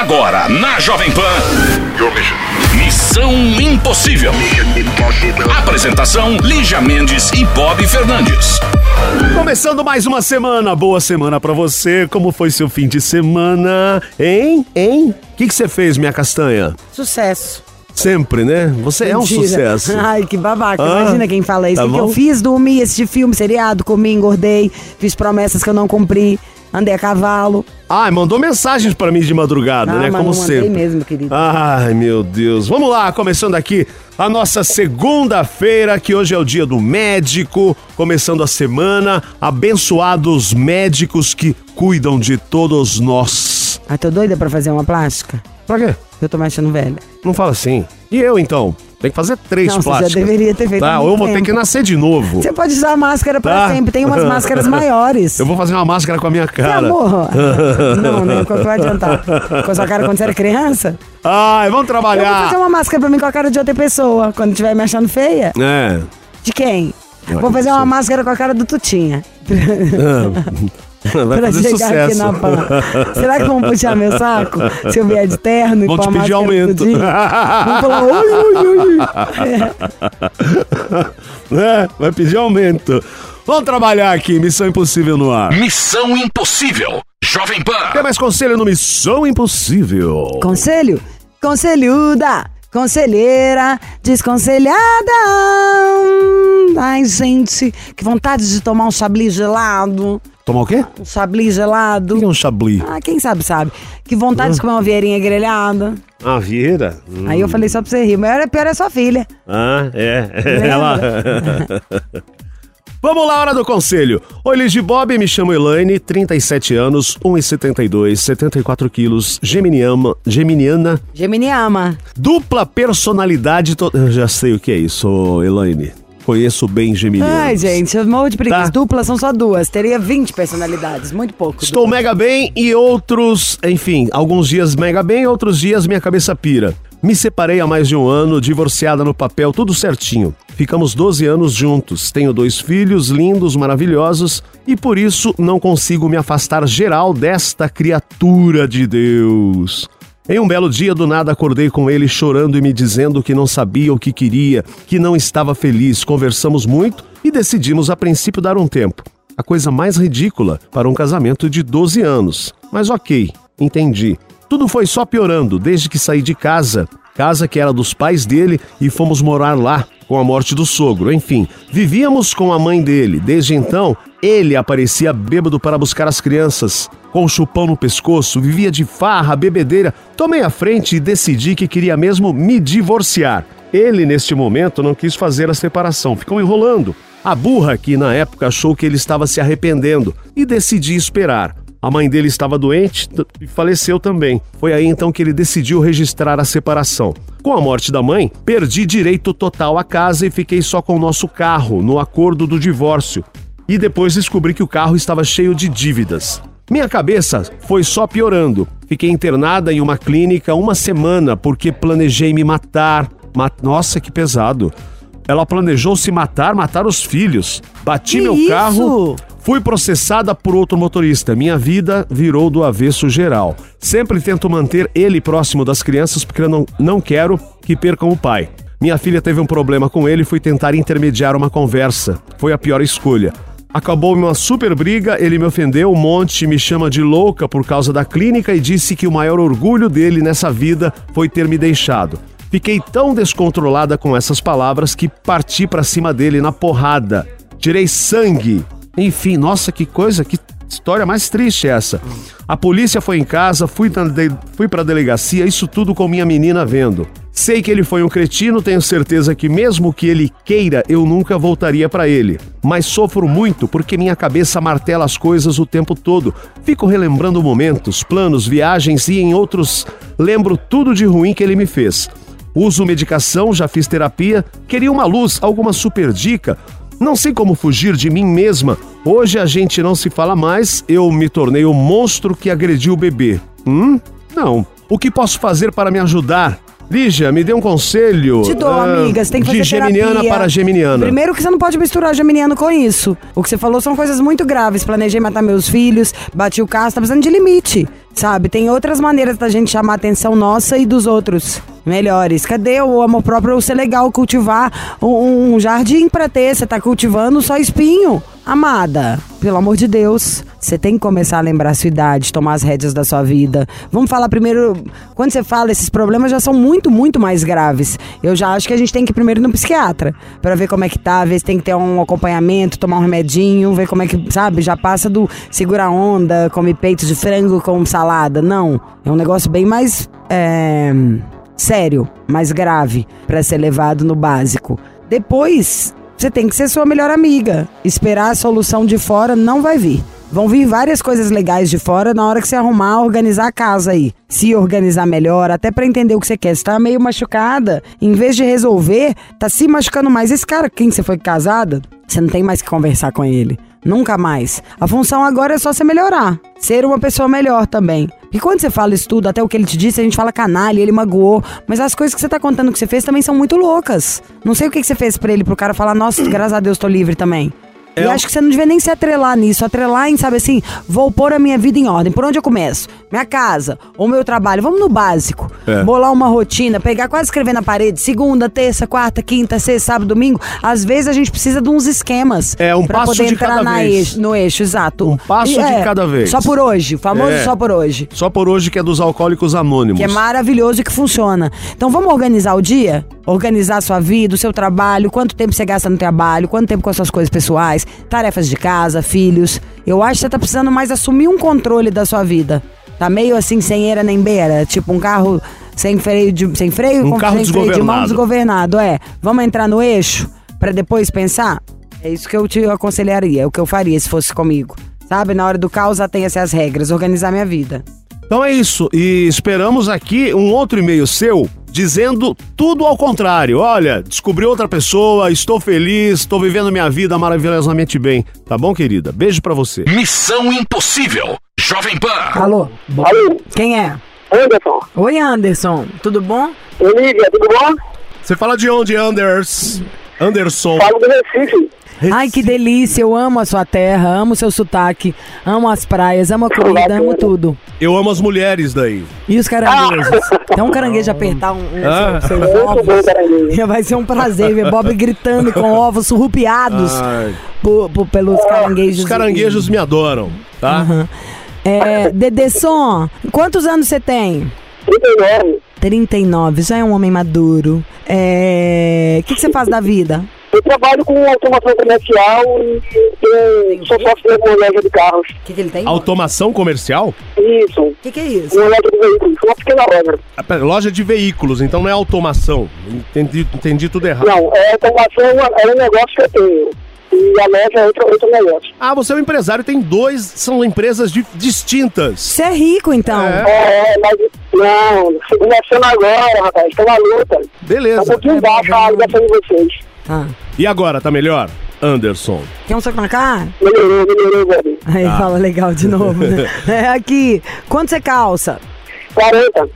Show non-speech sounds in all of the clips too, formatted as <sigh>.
Agora, na Jovem Pan. Missão Impossível. Apresentação: Lígia Mendes e Bob Fernandes. Começando mais uma semana, boa semana pra você. Como foi seu fim de semana? Hein? Hein? O que você fez, minha castanha? Sucesso. Sempre, né? Você é um Mentira. sucesso. <laughs> Ai, que babaca. Ah, Imagina quem fala isso. tá O que, eu fiz? Dormi, assisti filme, seriado, comi, engordei, fiz promessas que eu não cumpri, andei a cavalo. Ai, mandou mensagens pra mim de madrugada, Ah, né? Como sempre. mesmo, querido. Ai, meu Deus. Vamos lá, começando aqui a nossa segunda-feira, que hoje é o dia do médico, começando a semana. Abençoados médicos que cuidam de todos nós. Ai, tô doida pra fazer uma plástica? Pra quê? Eu tô me achando velha. Não fala assim. E eu, então? Tem que fazer três Não, você já plásticas. deveria ter feito Tá, ou eu vou ter que nascer de novo. Você pode usar máscara pra Tá. sempre. Tem umas máscaras <laughs> maiores. Eu vou fazer uma máscara com a minha Meu cara. amor. <laughs> Não, né? Qual que vai adiantar? Com a sua cara quando você era criança? Ai, vamos Eu vou trabalhar. fazer uma máscara pra mim com a cara de outra pessoa. Quando estiver me achando feia. É. De quem? Vou fazer não uma máscara com a cara do Tutinha. Vai <laughs> pra fazer chegar aqui na pan. Será que vão puxar meu saco? Se eu vier de terno e Vão pôr te a pedir aumento. Vão falar, oi, oi, oi. É, vai pedir aumento. Vamos trabalhar aqui, Missão Impossível no ar. Missão Impossível. Jovem Pan. Tem mais conselho no Missão Impossível. Conselho? Conselhuda, conselheira, desconselhada. Ai, gente, que vontade de tomar um chablis gelado. Tomar o quê? Um chablis gelado. O que é um chablis? Ah, quem sabe, sabe. Que vontade de comer uma vieirinha grelhada. Ah, Vieira? Hum. Aí eu falei só pra você rir. Mas pior é sua filha. Ah, é. Lembra? <laughs> Ela... <laughs> Vamos lá, hora do conselho. Oi, Liz de Bob, me chamo Elaine, 37 anos, 1,72, 74 quilos, geminiana, geminiana, Gemini ama. dupla personalidade... To... Eu já sei o que é isso, Elaine. Conheço bem geminianos. Ai, gente, eu morro de preguiça. Tá. Duplas são só duas. Teria 20 personalidades. Muito pouco. Estou mega bem e outros, enfim, alguns dias mega bem, outros dias minha cabeça pira. Me separei há mais de um ano, divorciada no papel, tudo certinho. Ficamos 12 anos juntos. Tenho dois filhos lindos, maravilhosos e por isso não consigo me afastar geral desta criatura de Deus. Em um belo dia, do nada, acordei com ele chorando e me dizendo que não sabia o que queria, que não estava feliz. Conversamos muito e decidimos a princípio dar um tempo. A coisa mais ridícula para um casamento de 12 anos. Mas ok, entendi. Tudo foi só piorando desde que saí de casa, casa que era dos pais dele, e fomos morar lá com a morte do sogro. Enfim, vivíamos com a mãe dele. Desde então, ele aparecia bêbado para buscar as crianças, com o chupão no pescoço, vivia de farra, bebedeira. Tomei a frente e decidi que queria mesmo me divorciar. Ele, neste momento, não quis fazer a separação, ficou enrolando. A burra, que na época achou que ele estava se arrependendo, e decidi esperar. A mãe dele estava doente e faleceu também. Foi aí então que ele decidiu registrar a separação. Com a morte da mãe, perdi direito total à casa e fiquei só com o nosso carro no acordo do divórcio. E depois descobri que o carro estava cheio de dívidas. Minha cabeça foi só piorando. Fiquei internada em uma clínica uma semana porque planejei me matar. Ma- Nossa, que pesado. Ela planejou se matar, matar os filhos. Bati Que meu isso? carro, Fui processada por outro motorista. Minha vida virou do avesso geral. Sempre tento manter ele próximo das crianças porque eu não, não quero que percam o pai. Minha filha teve um problema com ele e fui tentar intermediar uma conversa. Foi a pior escolha. Acabou uma super briga, ele me ofendeu um monte, me chama de louca por causa da clínica e disse que o maior orgulho dele nessa vida foi ter me deixado. Fiquei tão descontrolada com essas palavras que parti pra cima dele na porrada. Tirei sangue. Enfim, nossa, que coisa, que história mais triste essa. A polícia foi em casa, fui, fui pra delegacia, isso tudo com minha menina vendo. Sei que ele foi um cretino, tenho certeza que mesmo que ele queira, eu nunca voltaria pra ele. Mas sofro muito porque minha cabeça martela as coisas o tempo todo. Fico relembrando momentos, planos, viagens e em outros lembro tudo de ruim que ele me fez. Uso medicação, já fiz terapia, queria uma luz, alguma super dica. Não sei como fugir de mim mesma. Hoje a gente não se fala mais, eu me tornei o monstro que agrediu o bebê. Hum? Não. O que posso fazer para me ajudar? Lígia, me dê um conselho. Te dou, ah, amiga. Você tem que fazer De geminiana terapia. para geminiana. Primeiro que você não pode misturar geminiano com isso. O que você falou são coisas muito graves. Planejei matar meus filhos, bati o carro, você tá precisando de limite. sabe? Tem outras maneiras da gente chamar a atenção nossa e dos outros melhores. Cadê o amor próprio ser legal cultivar um, um jardim pra ter? Você tá cultivando só espinho. Amada, pelo amor de Deus, você tem que começar a lembrar a sua idade, tomar as rédeas da sua vida. Vamos falar primeiro, quando você fala, esses problemas já são muito, muito mais graves. Eu já acho que a gente tem que ir primeiro no psiquiatra, para ver como é que tá, ver se tem que ter um acompanhamento, tomar um remedinho, ver como é que, sabe, já passa do segura onda, come peitos de frango com salada. Não, é um negócio bem mais é, sério, mais grave para ser levado no básico. Depois, você tem que ser sua melhor amiga. Esperar a solução de fora não vai vir. Vão vir várias coisas legais de fora na hora que você arrumar, organizar a casa aí. Se organizar melhor, até para entender o que você quer. Você tá meio machucada, em vez de resolver, tá se machucando mais. Esse cara, quem você foi casada, você não tem mais que conversar com ele. Nunca mais. A função agora é só você melhorar. Ser uma pessoa melhor também. E quando você fala isso tudo, até o que ele te disse, a gente fala canalha, ele magoou. Mas as coisas que você tá contando que você fez também são muito loucas. Não sei o que, você fez pra ele, pro cara falar, nossa, graças a Deus tô livre também. É e um- acho que você não devia nem se atrelar nisso. Atrelar em, sabe assim, vou pôr a minha vida em ordem. Por onde eu começo? Minha casa, ou meu trabalho. Vamos no básico. É. Bolar uma rotina, pegar quase escrever na parede. Segunda, terça, quarta, quinta, sexta, sábado, domingo. Às vezes a gente precisa de uns esquemas. É, um pra passo poder de entrar cada na vez. eixo- no eixo, exato. Um passo E de é, cada vez. Só por hoje. O famoso É. só por hoje. Só por hoje que é dos alcoólicos anônimos. Que é maravilhoso e que funciona. Então vamos organizar o dia? Organizar a sua vida, o seu trabalho, quanto tempo você gasta no trabalho, quanto tempo com as suas coisas pessoais, tarefas de casa, filhos. Eu acho que você tá precisando mais assumir um controle da sua vida. Tá meio assim, sem eira nem beira. Tipo um carro sem freio, de, sem freio Um com carro sem freio de mão desgovernado. É, vamos entrar no eixo pra depois pensar? É isso que eu te aconselharia, é o que eu faria se fosse comigo. Sabe, na hora do caos, atenha-se às regras, organizar minha vida. Então é isso. E esperamos aqui um outro e-mail seu dizendo tudo ao contrário. Olha, descobri outra pessoa, estou feliz, estou vivendo minha vida maravilhosamente bem. Tá bom, querida? Beijo pra você. Missão Impossível. Jovem Pan. Alô? Alô, Quem é? Anderson. Oi, Anderson. Tudo bom? Olivia, tudo bom? Você fala de onde, Anders? Anderson. Falo do Recife. Ai, que delícia. Eu amo a sua terra, amo o seu sotaque, amo as praias, amo a comida, amo tudo. Eu amo as mulheres daí. E os caranguejos? Tem um caranguejo apertar um, um Ah. seus ovos. Vai ser um prazer ver Bob gritando com ovos surrupiados por- por- pelos caranguejos. Os caranguejos me adoram, tá? Aham. É, Dedesson, quantos anos você tem? 39. 39, já é um homem maduro. É, O que, que você faz da vida? Eu trabalho com automação comercial e tenho- sou sócio de uma loja de carros. O que, que ele tem? O Automação comercial? Isso, que, que é isso? uma loja de veículos, uma pequena loja. Ah, pera, Loja de veículos, então não é automação. Entendi, entendi tudo errado. Não, é automação é é um negócio que eu tenho. E a loja é outro, outro negócio. Ah, você é um empresário, tem dois, são empresas di- distintas. Você é rico, então. É, mas não, começando agora, rapaz, estou na luta. Tá um Beleza. pouquinho baixa a ligação de vocês. Ah. E agora, tá melhor? Anderson. Quer um soco na cara? Aí fala legal de novo, né? <laughs> É aqui. Quanto você calça? 40,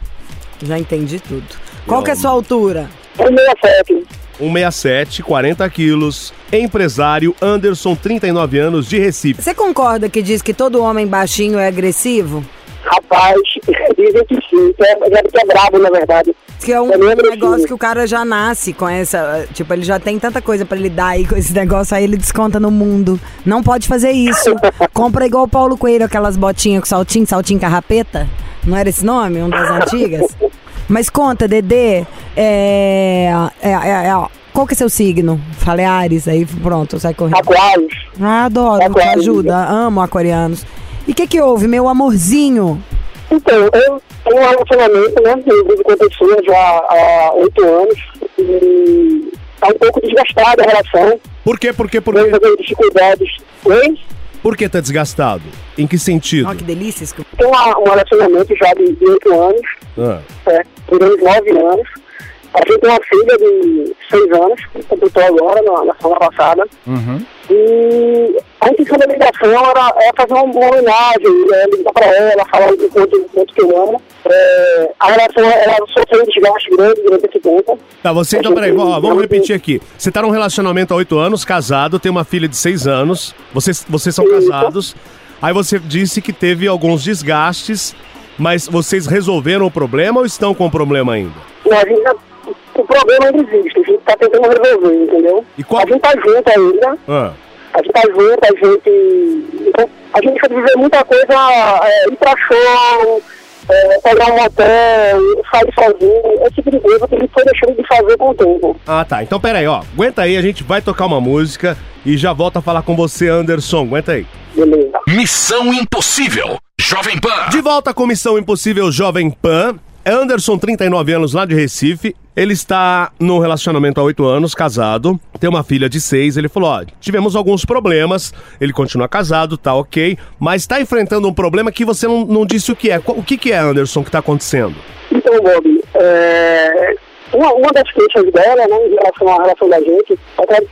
Já entendi tudo. Qual que é a sua altura? 167. 167, 40 quilos, empresário, Anderson, 39 anos, de Recife. Você concorda que diz que todo homem baixinho é agressivo? Rapaz, <laughs> dizem que sim, que é, que é brabo, na verdade. Que é um negócio que o cara já nasce com essa. Tipo, ele já tem tanta coisa pra lidar aí com esse negócio, aí ele desconta no mundo. Não pode fazer isso. <laughs> Compra igual o Paulo Coelho, aquelas botinhas com saltinho, saltinho carrapeta. Não era esse nome? Um das antigas? Mas conta, Dedê, é, é, é, é, qual que é seu signo? Falei Ares, aí pronto, sai correndo. Aquários. Ah, adoro, te Aquário. ajuda, amo aquarianos. E o que que houve, meu amorzinho? Então, eu tenho um relacionamento, né? Eu vivo com a pessoa já há oito anos. E tá um pouco desgastada a relação. Por quê? Por quê? Por Temos quê? algumas dificuldades. Oi? Por que tá desgastado? Em que sentido? Ó, que delícia isso. Tem uma- um relacionamento já de oito anos, Ah, é, durante nove anos. A gente tem uma filha de seis anos, que completou agora, na, na semana passada. E a intenção da ligação era, era fazer uma, homenagem, né, ligar para ela, falar o quanto, o quanto que eu amo. É, a relação ela sofreu um desgaste grande durante esse tempo. Tá, você então, peraí, ó, vamos repetir aqui. Você tá num relacionamento há oito anos, casado, tem uma filha de seis anos, vocês, vocês são Isso. casados. Aí você disse que teve alguns desgastes Mas vocês resolveram o problema ou estão com o problema ainda? Não, a gente o problema ainda existe, a gente tá tentando resolver, entendeu? E qual- A gente tá junto ainda, Ah, a gente tá junto, a gente. então, A gente quer viver muita coisa, é, ir pra show, é, pegar um motel, sair sozinho, esse tipo de coisa que a gente foi deixando de fazer com o tempo. Ah, tá. Então pera aí, ó. Aguenta aí, a gente vai tocar uma música e já volta a falar com você, Anderson. Aguenta aí. Beleza. Missão Impossível. Jovem Pan. De volta com Missão Impossível Jovem Pan. Anderson, 39 anos, lá de Recife. Ele está num relacionamento há 8 anos, casado, tem uma filha de 6. Ele falou: ó, tivemos alguns problemas. Ele continua casado, tá ok, mas está enfrentando um problema que você não, não disse o que é. O que, que é, Anderson, que está acontecendo? Então, Bob, é, uma, uma das queixas dela, né, em relação à relação da gente, é que ela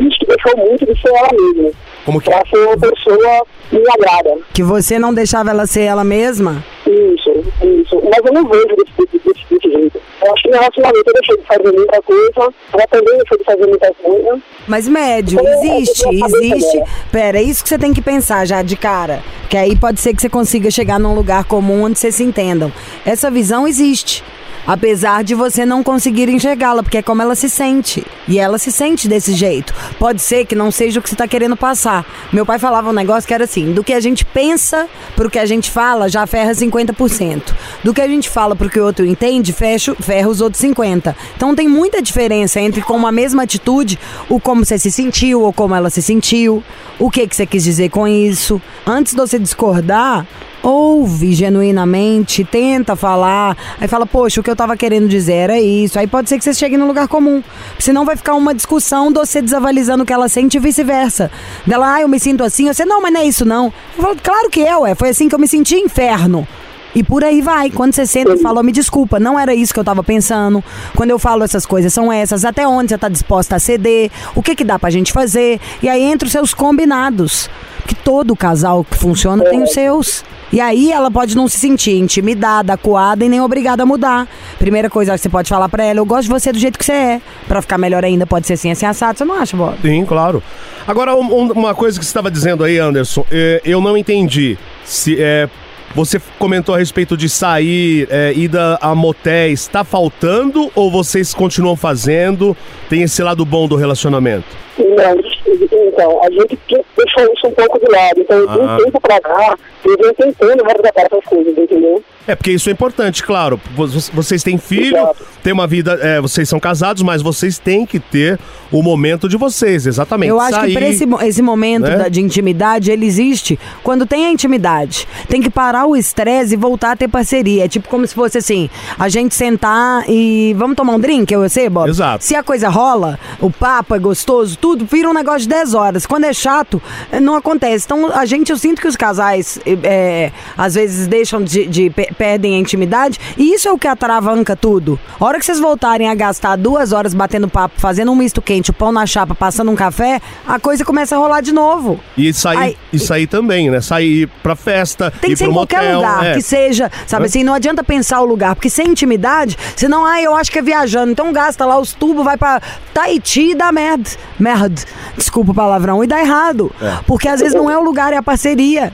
diz que deixou muito de ser ela mesma. Como que Pra ser uma pessoa que me agrada. Que você não deixava ela ser ela mesma? Isso, isso. Mas eu não vejo desse, desse, desse, desse jeito. Eu acho que no relacionamento eu deixei de fazer muita coisa, ela também deixou de fazer muita coisa. Mas médio, existe, existe. Pera, é isso que você tem que pensar já de cara. Que aí pode ser que você consiga chegar num lugar comum onde vocês se entendam. Essa visão existe. Apesar de você não conseguir enxergá-la, porque é como ela se sente. E ela se sente desse jeito. Pode ser que não seja o que você está querendo passar. Meu pai falava um negócio que era assim: do que a gente pensa pro que a gente fala, já ferra 50%. Do que a gente fala pro que o outro entende, fecha, ferra os outros 50%. Então tem muita diferença entre com uma mesma atitude, o como você se sentiu ou como ela se sentiu, o que, que você quis dizer com isso. Antes de você discordar, ouve genuinamente, tenta falar, aí fala, poxa, o que eu tava querendo dizer era isso. Aí pode ser que você chegue no lugar comum. Senão vai ficar uma discussão de você desavalizando o que ela sente e vice-versa. Dela, ah, eu me sinto assim, você, não, mas não é isso não. Eu falo, claro que é, ué, foi assim que eu me senti, inferno. E por aí vai. Quando você senta e fala, "Ó, me desculpa, não era isso que eu tava pensando. Quando eu falo essas coisas são essas. Até onde você tá disposta a ceder? O que que dá pra gente fazer? E aí entra os seus combinados. Que todo casal que funciona tem os seus. E aí ela pode não se sentir intimidada, acuada e nem obrigada a mudar. Primeira coisa que você pode falar pra ela, eu gosto de você do jeito que você é. Pra ficar melhor ainda, pode ser assim, assim, assado. Você não acha, Bob? Sim, claro. Agora, um- um- uma coisa que você estava dizendo aí, Anderson, é, eu não entendi. Se é, você comentou a respeito de sair, é, ida a motéis, está faltando ou vocês continuam fazendo? Tem esse lado bom do relacionamento? Não, então, a gente deixou isso um pouco de lado. Então, de Ah. um tempo pra cá, eu venho tentando resgatar essas coisas, entendeu? É, porque isso é importante, claro. Vo- Vocês têm filho, Exato. têm uma vida, é, vocês são casados, mas vocês têm que ter o momento de vocês, exatamente. Eu acho que Sair, pra esse, esse momento né? da- de intimidade, ele existe quando tem a intimidade. Tem que parar o estresse e voltar a ter parceria. É tipo como se fosse assim, a gente sentar e vamos tomar um drink, eu e você, Bob? Exato. Se a coisa rola, o papo é gostoso, tudo, vira um negócio de 10 horas. Quando é chato, eh, não acontece. Então, a gente, eu sinto que os casais, eh, às vezes, deixam de, de perdem a intimidade, e isso é o que atravanca tudo. A hora que vocês voltarem a gastar duas horas batendo papo, fazendo um misto quente, o pão na chapa, passando um café, a coisa começa a rolar de novo. E sair, Ai, e sair também, né? Sair pra festa, Tem ir que ser em qualquer motel, lugar é. que seja, sabe Hã? assim, não adianta pensar o lugar, porque sem intimidade, senão, ah, eu acho que é viajando, então gasta lá os tubos, vai pra Tahiti e dá merda. Merda. Desculpa o palavrão, e dá errado. É. Porque às vezes não é o lugar, é a parceria.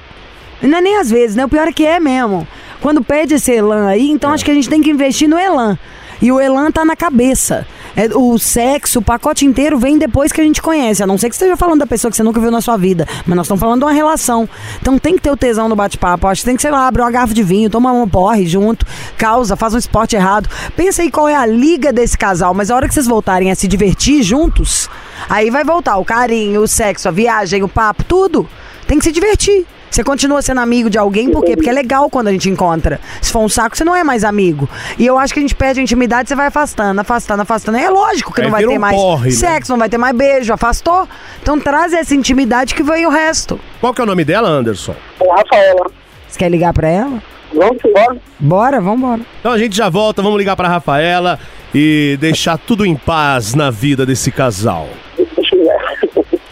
Não é nem às vezes, né? O pior é que é mesmo. Quando pede esse elan aí, então acho que a gente tem que investir no elan. E o elan tá na cabeça. É, o sexo, o pacote inteiro vem depois que a gente conhece. A não ser que você esteja falando da pessoa que você nunca viu na sua vida. Mas nós estamos falando de uma relação. Então tem que ter o tesão no bate-papo. Acho que tem que, sei lá, abrir uma garrafa de vinho, tomar um porre junto, causa, faz um esporte errado. Pensa aí qual é a liga desse casal. Mas a hora que vocês voltarem a se divertir juntos, aí vai voltar o carinho, o sexo, a viagem, o papo, tudo. Tem que se divertir. Você continua sendo amigo de alguém, por quê? Porque é legal quando a gente encontra. Se for um saco, você não é mais amigo. E eu acho que a gente perde a intimidade, você vai afastando, afastando, afastando. É lógico que Aí não vai ter um mais porre, né? sexo, não vai ter mais beijo, afastou. Então traz essa intimidade que vem o resto. Qual que é o nome dela, Anderson? A Rafaela. Você quer ligar pra ela? Vamos embora? Bora, vambora. Então a gente já volta, vamos ligar pra Rafaela e deixar tudo em paz na vida desse casal.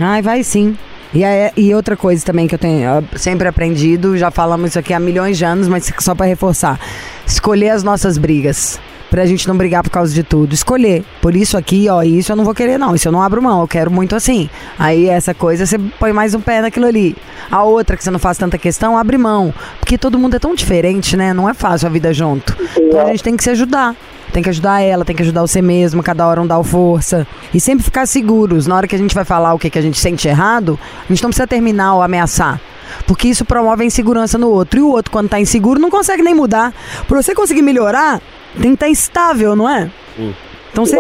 Ai, vai sim. E, aí- e outra coisa também que eu tenho sempre aprendido, já falamos isso aqui há milhões de anos, mas só pra reforçar. Escolher as nossas brigas. pra gente não brigar por causa de tudo. Escolher. Por isso aqui, ó, isso eu não vou querer, não. Isso eu não abro mão. Eu quero muito assim. Aí essa coisa você põe mais um pé naquilo ali. A outra que você não faz tanta questão, abre mão. Porque todo mundo é tão diferente, né? Não é fácil a vida junto. Então a gente tem que se ajudar. Tem que ajudar ela, tem que ajudar você mesmo, cada hora um dá o força. E sempre ficar seguros. Na hora que a gente vai falar o que, que a gente sente errado, a gente não precisa terminar ou ameaçar. Porque isso promove a insegurança no outro. E o outro, quando tá inseguro, não consegue nem mudar. Pra você conseguir melhorar, tem que estar estável, não é? Então você.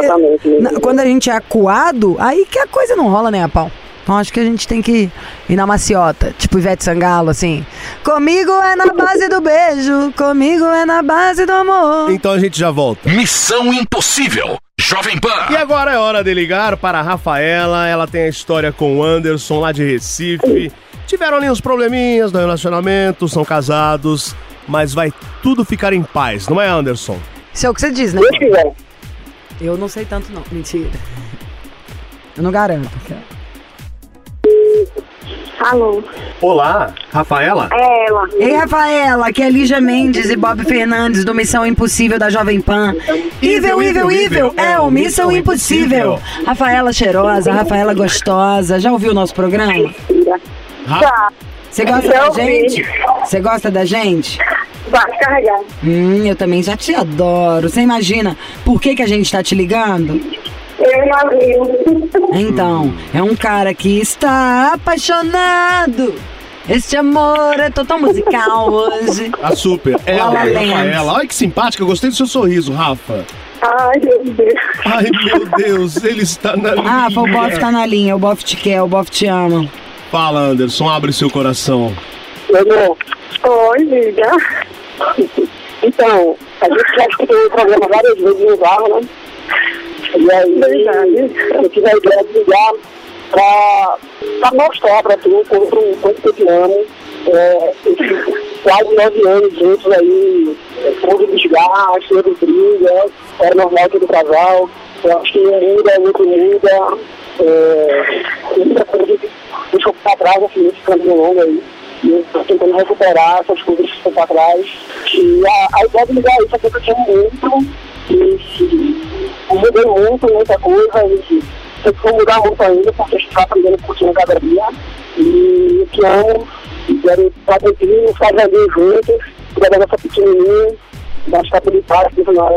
Na- quando a gente é acuado, aí que a coisa não rola nem a pau. Então acho que a gente tem que ir na maciota, tipo Ivete Sangalo, assim. Comigo é na base do beijo, comigo é na base do amor. Então a gente já volta. Missão Impossível. Jovem Pan. E agora é hora de ligar para a Rafaela. Ela tem a história com o Anderson lá de Recife. Tiveram ali uns probleminhas no relacionamento, são casados, mas vai tudo ficar em paz, não é, Anderson? Isso é o que você diz, né? Eu não sei tanto, não. Mentira. Eu não garanto. Alô, Olá, Rafaela? é ela. Ei, Rafaela, aqui é Lígia Mendes e Bob Fernandes do Missão Impossível da Jovem Pan. Ível, ível, ível, é o Missão Impossível. Rafaela cheirosa, Rafaela gostosa. Já ouviu o nosso programa? Tá, Você gosta Já da gente? Você gosta da gente? vai carregar. Hum, eu também já te adoro. Você imagina por que, que a gente tá te ligando? Então, é um cara que está apaixonado. Este amor é total musical hoje. A super. Ela, La La Land. Rafaela. Olha que simpática, eu gostei do seu sorriso, Rafa. Ai, meu Deus. Ai, meu Deus, ele está na linha. Foi o Boff tá na linha, o Boff te quer, o Boff te ama. Fala, Anderson, abre seu coração. Meu amor. Oi, liga. Então, a gente já escutou o programa várias vezes no carro, né? E aí, eu tive a ideia de ligar pra mostrar pra tu quanto, quanto que eu te amo. É, quase nove anos juntos aí, é, houve desgaste, houve briga, era normal todo casal. Eu acho que um muda, o outro muda. É, muita coisa que deixou pra trás, assim, nesse caminho longo aí. E eu tentando recuperar essas coisas que ficam pra trás. E a, a ideia de ligar isso é que eu tinha muito. E eu mudei muito, muita coisa. E vou mudar muito ainda, porque a gente vai aprendendo um pouquinho cada dia. E eu te amo. E quero estar contigo, fazer juntos. Cuidar da nossa pequenininha. Dar estabilidade, ensinar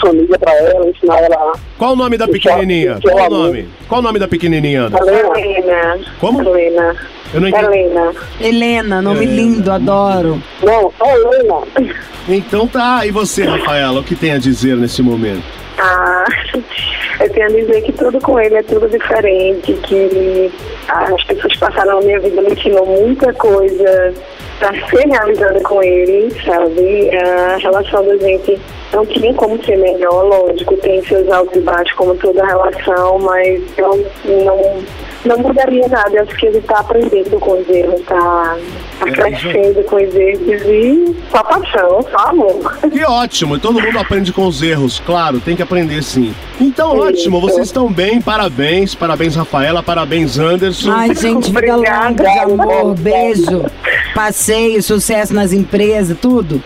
família pra ela, ensinar ela Qual o nome da pequenininha? Qual o nome? Qual o nome da pequenininha? Helena. Como? Helena. Eu não entendi. Helena. Helena, nome É. lindo, adoro. Não, só Helena. Então tá, e você, Rafaela, o que tem a dizer nesse momento? Ah, <laughs> eu tenho a dizer que tudo com ele é tudo diferente, que as pessoas passaram na minha vida me ensinou muita coisa para ser realizada com ele, sabe? A relação da gente não tinha como ser melhor, lógico, tem seus altos e baixos como toda relação, mas eu não, não mudaria nada. Eu acho que ele está aprendendo com os erros, está tá É, crescendo com os erros e só paixão, só amor. Que ótimo, e todo mundo aprende com os erros, claro, tem que aprender sim. Então, ótimo, vocês estão bem, parabéns, parabéns, Rafaela, parabéns, Anderson. Ai, gente, vida longa amor, beijo, <laughs> passeio, sucesso nas empresas, tudo.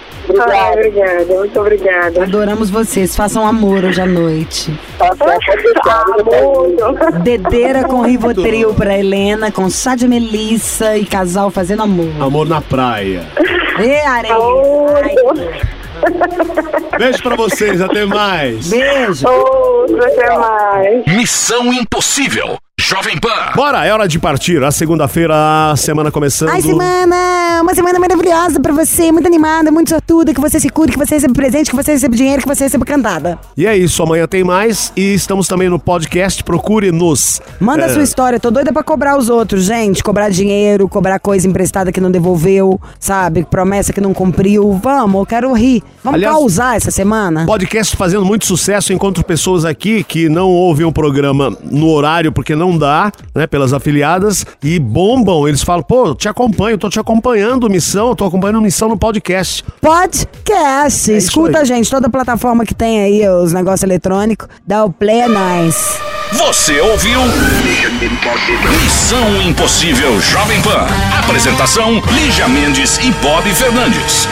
Ai, obrigada, muito obrigada. Adoramos vocês, façam amor hoje à noite. Amor. Dedeira com Rivotril pra Helena, com chá de melissa e casal fazendo amor. Amor na praia. Ê, areia. Ai, Beijo pra vocês, até mais. beijo. Outro, até mais. Missão Impossível. Jovem Pan. Bora, é hora de partir. A segunda-feira, a semana começando. Ai, semana! Uma semana maravilhosa pra você, muito animada, muito sortuda, que você se cure, que você receba presente, que você receba dinheiro, que você receba cantada. E é isso, amanhã tem mais. E estamos também no podcast. Procure-nos. Manda É, a sua história, tô doida pra cobrar os outros, gente. Cobrar dinheiro, cobrar coisa emprestada que não devolveu, sabe? Promessa que não cumpriu. Vamos, eu quero rir. Vamos Aliás- causar essa semana? Podcast fazendo muito sucesso. Encontro pessoas aqui que não ouvem o programa no horário porque não dá, né? Pelas afiliadas. E bombam. Eles falam, pô, te acompanho, tô te acompanhando, missão, tô acompanhando missão no podcast. Podcast. É Escuta, gente, toda plataforma que tem aí os negócios eletrônicos, dá o play é nice. Você ouviu? Missão Impossível Jovem Pan. Apresentação: Lígia Mendes e Bob Fernandes.